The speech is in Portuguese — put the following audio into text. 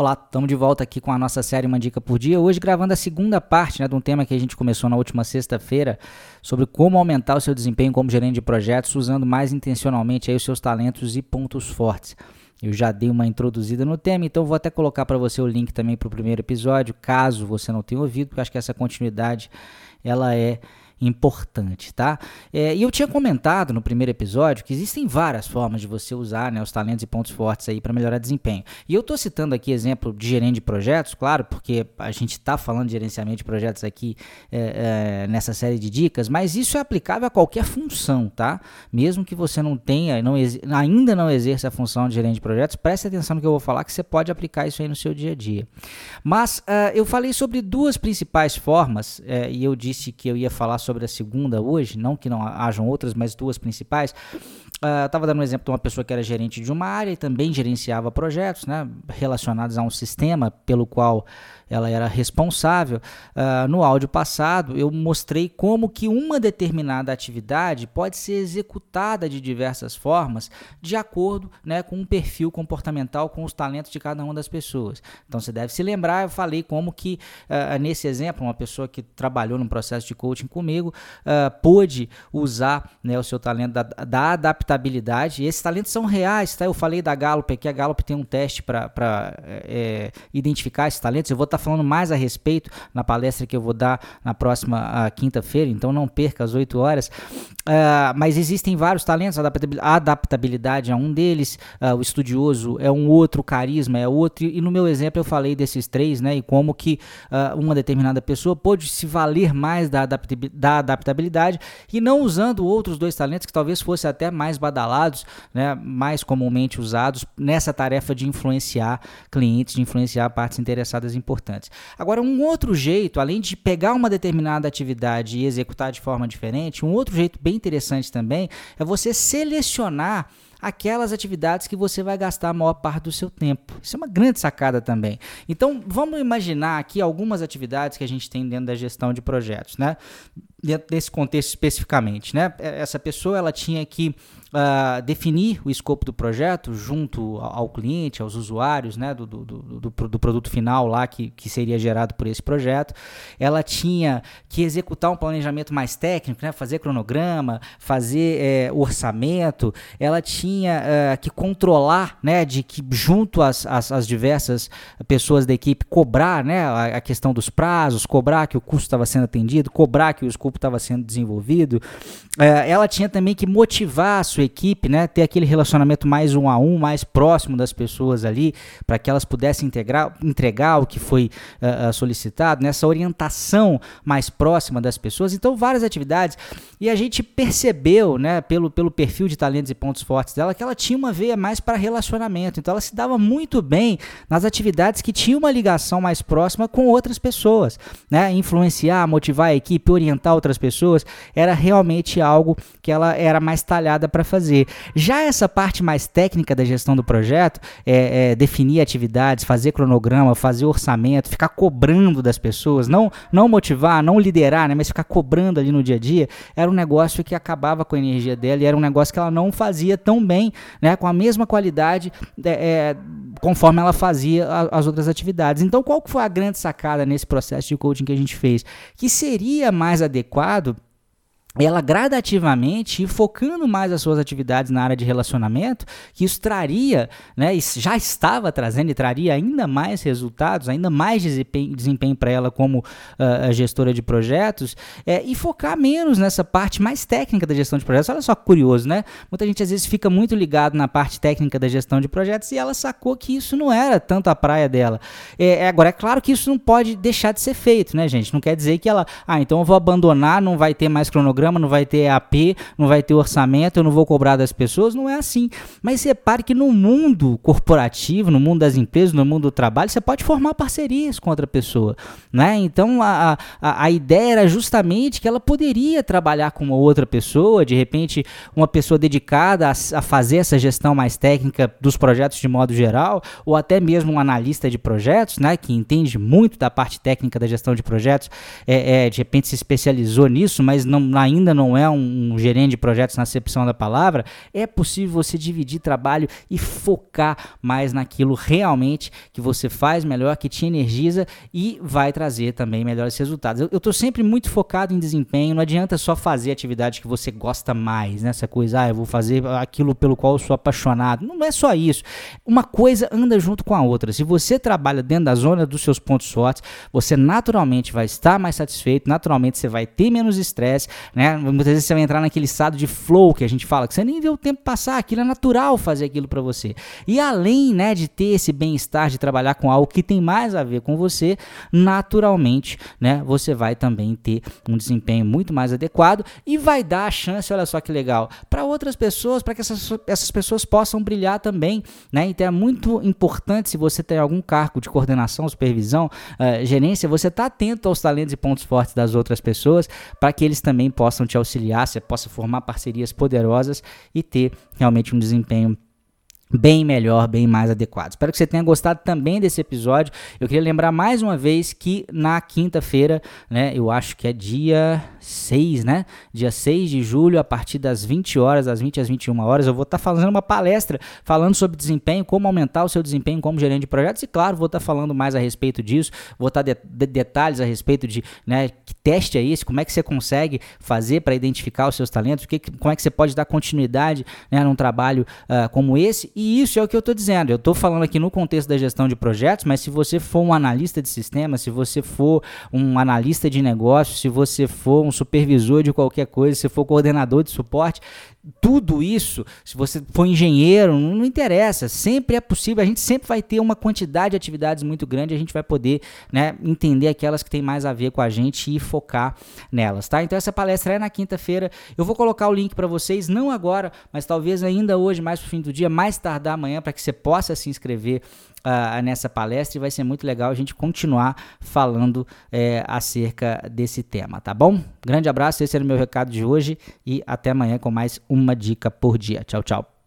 Olá, estamos de volta aqui com a nossa série Uma Dica por Dia. Hoje gravando a segunda parte né, de um tema que a gente começou na última sexta-feira sobre como aumentar o seu desempenho como gerente de projetos usando mais intencionalmente aí os seus talentos e pontos fortes. Eu já dei uma introduzida no tema, então vou até colocar para você o link também para o primeiro episódio, caso você não tenha ouvido, porque acho que essa continuidade ela é importante, tá? É, e eu tinha comentado no primeiro episódio que existem várias formas de você usar né, os talentos e pontos fortes aí para melhorar desempenho. E eu estou citando aqui exemplo de gerente de projetos, claro, porque a gente está falando de gerenciamento de projetos aqui é, é, nessa série de dicas, mas isso é aplicável a qualquer função, tá? Mesmo que você não tenha, não ainda não exerça a função de gerente de projetos, preste atenção no que eu vou falar, que você pode aplicar isso aí no seu dia a dia. Mas uh, eu falei sobre duas principais formas, uh, e eu disse que eu ia falar sobre a segunda hoje, não que não hajam outras, mas duas principais. Uh, Estava dando um exemplo de uma pessoa que era gerente de uma área e também gerenciava projetos né, relacionados a um sistema pelo qual ela era responsável. Uh, no áudio passado, eu mostrei como que uma determinada atividade pode ser executada de diversas formas, de acordo né, com um perfil comportamental, com os talentos de cada uma das pessoas. Então você deve se lembrar, eu falei como que uh, nesse exemplo, uma pessoa que trabalhou no processo de coaching comigo uh, pôde usar né, o seu talento da, da adaptabilidade. E esses talentos são reais, tá? Eu falei da Gallup aqui, a Gallup tem um teste para é, identificar esses talentos. Eu vou estar tá falando mais a respeito na palestra que eu vou dar na próxima quinta-feira, então não perca às 8 horas. Uh, mas existem vários talentos, a adaptabilidade é um deles, uh, o estudioso é um outro, o carisma é outro, e no meu exemplo eu falei desses três, né, e como que uh, uma determinada pessoa pode se valer mais da, da adaptabilidade e não usando outros dois talentos que talvez fossem até mais badalados, né, mais comumente usados nessa tarefa de influenciar clientes, de influenciar partes interessadas importantes. Agora, um outro jeito, além de pegar uma determinada atividade e executar de forma diferente, um outro jeito bem interessante também é você selecionar aquelas atividades que você vai gastar a maior parte do seu tempo. Isso é uma grande sacada também. Então, vamos imaginar aqui algumas atividades que a gente tem dentro da gestão de projetos, né? Dentro desse contexto especificamente, né? Essa pessoa ela tinha que uh, definir o escopo do projeto junto ao cliente, aos usuários né, do, do, do, do, produto final lá que, que seria gerado por esse projeto. Ela tinha que executar um planejamento mais técnico, né, fazer cronograma, fazer é, orçamento. Ela tinha uh, que controlar né, de que junto às, às, às, diversas pessoas da equipe cobrar né, a, a questão dos prazos, cobrar que o custo estava sendo atendido, cobrar que o escopo estava sendo desenvolvido. Uh, ela tinha também que motivar a sua equipe, né, ter aquele relacionamento mais um a um, mais próximo das pessoas ali, para que elas pudessem integrar, entregar o que foi uh, solicitado, nessa orientação mais próxima das pessoas. Então, várias atividades. E a gente percebeu, né, pelo, pelo perfil de talentos e pontos fortes dela, que ela tinha uma veia mais para relacionamento. Então, ela se dava muito bem nas atividades que tinham uma ligação mais próxima com outras pessoas, né? Influenciar, motivar a equipe, orientar outras pessoas, era realmente algo que ela era mais talhada para fazer. Já essa parte mais técnica da gestão do projeto, é, é, definir atividades, fazer cronograma, fazer orçamento, ficar cobrando das pessoas, não, não motivar, não liderar, né, mas ficar cobrando ali no dia a dia, era um negócio que acabava com a energia dela e era um negócio que ela não fazia tão bem, né, com a mesma qualidade é, é conforme ela fazia as outras atividades. Então, qual foi a grande sacada nesse processo de coaching que a gente fez? Que seria mais adequado ela gradativamente ir focando mais as suas atividades na área de relacionamento, que isso traria, né, já estava trazendo e traria ainda mais resultados, ainda mais desempenho, desempenho para ela como uh, gestora de projetos, é, e focar menos nessa parte mais técnica da gestão de projetos. Olha só que curioso, né? Muita gente às vezes fica muito ligado na parte técnica da gestão de projetos e ela sacou que isso não era tanto a praia dela. É, é agora, é claro que isso não pode deixar de ser feito, né, gente? Não quer dizer que ela, ah, então eu vou abandonar, não vai ter mais cronograma programa, não vai ter AP, não vai ter orçamento, eu não vou cobrar das pessoas. Não é assim. Mas repare que no mundo corporativo, no mundo das empresas, no mundo do trabalho, você pode formar parcerias com outra pessoa. Né? Então a, a, a ideia era justamente que ela poderia trabalhar com uma outra pessoa, de repente, uma pessoa dedicada a, a fazer essa gestão mais técnica dos projetos de modo geral, ou até mesmo um analista de projetos, né, que entende muito da parte técnica da gestão de projetos, é, é de repente se especializou nisso, mas não, ainda não é um, um gerente de projetos na acepção da palavra, é possível você dividir trabalho e focar mais naquilo realmente que você faz melhor, que te energiza e vai trazer também melhores resultados. Eu estou sempre muito focado em desempenho, não adianta só fazer atividade que você gosta mais, né? essa coisa, ah, eu vou fazer aquilo pelo qual eu sou apaixonado. Não é só isso. Uma coisa anda junto com a outra. Se você trabalha dentro da zona dos seus pontos fortes, você naturalmente vai estar mais satisfeito, naturalmente você vai ter menos estresse, né? Muitas vezes você vai entrar naquele estado de flow que a gente fala, que você nem vê o tempo passar, aquilo é natural fazer aquilo para você. E além, né, de ter esse bem-estar de trabalhar com algo que tem mais a ver com você, naturalmente, né, você vai também ter um desempenho muito mais adequado e vai dar a chance, olha só que legal, para outras pessoas, para que essas, essas pessoas possam brilhar também, né? Então é muito importante se você tem algum cargo de coordenação, supervisão, uh, gerência, você está atento aos talentos e pontos fortes das outras pessoas para que eles também possam te auxiliar, você possa formar parcerias poderosas e ter realmente um desempenho bem melhor, bem mais adequado. Espero que você tenha gostado também desse episódio. Eu queria lembrar mais uma vez que na quinta-feira, né, eu acho que é dia 6, né? Dia 6 de julho, a partir das 20 horas, das 20 às 21 horas, eu vou estar tá fazendo uma palestra falando sobre desempenho, como aumentar o seu desempenho como gerente de projetos e claro, vou estar tá falando mais a respeito disso, vou estar tá de, de, detalhes a respeito de, né, que teste é esse, como é que você consegue fazer para identificar os seus talentos, que, como é que você pode dar continuidade, né, num trabalho uh, como esse e isso é o que eu estou dizendo. Eu estou falando aqui no contexto da gestão de projetos, mas se você for um analista de sistema, se você for um analista de negócio, se você for um supervisor de qualquer coisa, se for coordenador de suporte, tudo isso, se você for engenheiro, não, interessa, sempre é possível, a gente sempre vai ter uma quantidade de atividades muito grande, a gente vai poder né, entender aquelas que tem mais a ver com a gente e focar nelas, tá? Então essa palestra é na quinta-feira, eu vou colocar o link para vocês, não agora, mas talvez ainda hoje, mais pro fim do dia, mais tardar amanhã, para que você possa se inscrever uh, nessa palestra. E vai ser muito legal a gente continuar falando é, acerca desse tema, tá bom? Grande abraço, esse era o meu recado de hoje e até amanhã com mais uma dica por dia. Tchau, tchau.